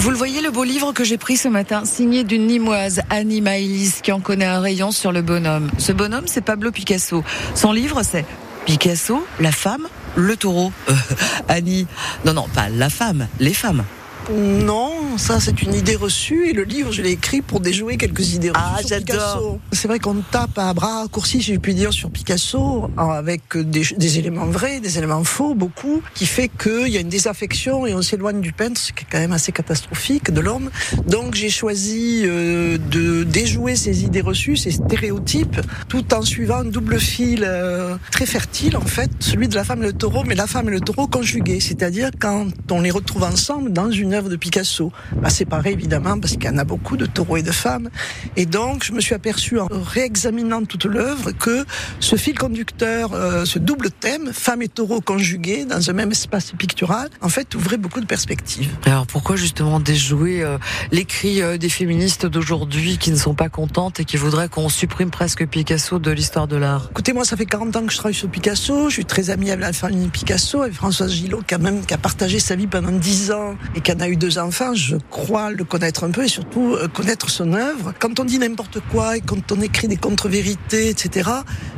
Vous le voyez, le beau livre que j'ai pris ce matin, signé d'une Nimoise, Annie Maïlis, qui en connaît un rayon sur le bonhomme. Ce bonhomme, c'est Pablo Picasso. Son livre, c'est Picasso, la femme, le taureau. Annie, non, non, pas la femme, les femmes. Non, ça c'est une idée reçue et le livre je l'ai écrit pour déjouer quelques idées reçues Ah, j'adore. Picasso. C'est vrai qu'on tape à bras raccourcis, si je puis dire, sur Picasso avec des, des éléments vrais, des éléments faux, beaucoup, qui fait qu'il y a une désaffection et on s'éloigne du peintre, ce qui est quand même assez catastrophique de l'homme. Donc j'ai choisi euh, de déjouer ces idées reçues, ces stéréotypes, tout en suivant un double fil euh, très fertile en fait, celui de la femme et le taureau, mais la femme et le taureau conjugués, c'est-à-dire quand on les retrouve ensemble dans une œuvre de Picasso. Bah, séparés évidemment parce qu'il y en a beaucoup de taureaux et de femmes. Et donc je me suis aperçu en réexaminant toute l'œuvre que ce fil conducteur, euh, ce double thème, femme et taureau conjugués dans un même espace pictural, en fait ouvrait beaucoup de perspectives. Alors pourquoi justement déjouer euh, les cris euh, des féministes d'aujourd'hui qui ne sont pas contentes et qui voudraient qu'on supprime presque Picasso de l'histoire de l'art? Écoutez, moi, ça fait 40 ans que je travaille sur Picasso. Je suis très amie avec la famille Picasso, avec Françoise Gillot, quand même, qui a partagé sa vie pendant 10 ans et qui en a eu deux enfants. Je crois le connaître un peu et surtout euh, connaître son œuvre. Quand on dit n'importe quoi et quand on écrit des contre-vérités, etc.,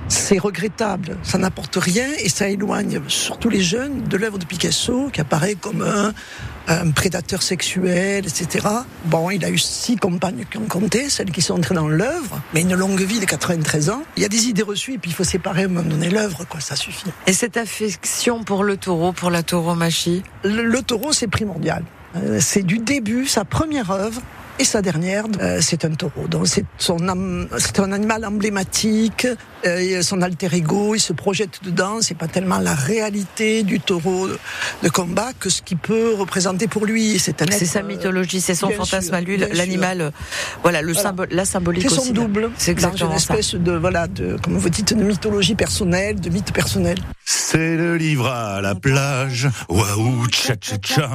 c'est regrettable. Ça n'apporte rien et ça éloigne surtout les jeunes de l'œuvre de Picasso, qui apparaît comme un, un prédateur sexuel, etc. Bon, il a eu six compagnes qui ont compté, celles qui sont entrées dans l'œuvre, mais une longue vie de 93 ans. Il y a des idées reçues et puis il faut séparer à un moment donné l'œuvre, quoi, ça suffit. Et cette affection pour le taureau, pour la tauromachie? Le, le taureau, c'est primordial. Euh, c'est du début, sa première œuvre. Et sa dernière, euh, c'est un taureau. Donc c'est son am- c'est un animal emblématique, euh, son alter ego, il se projette dedans. C'est pas tellement la réalité du taureau de combat que ce qu'il peut représenter pour lui. C'est un C'est être, sa euh, mythologie, c'est son fantasme sûr, à lui, l'animal, euh, voilà, le Voilà. symbole, la symbolique C'est son aussi. double. C'est dans exactement une ça. espèce de voilà de comme vous dites de mythologie personnelle, de mythe personnel. C'est le livre à la plage. Waouh, tcha tcha tcha.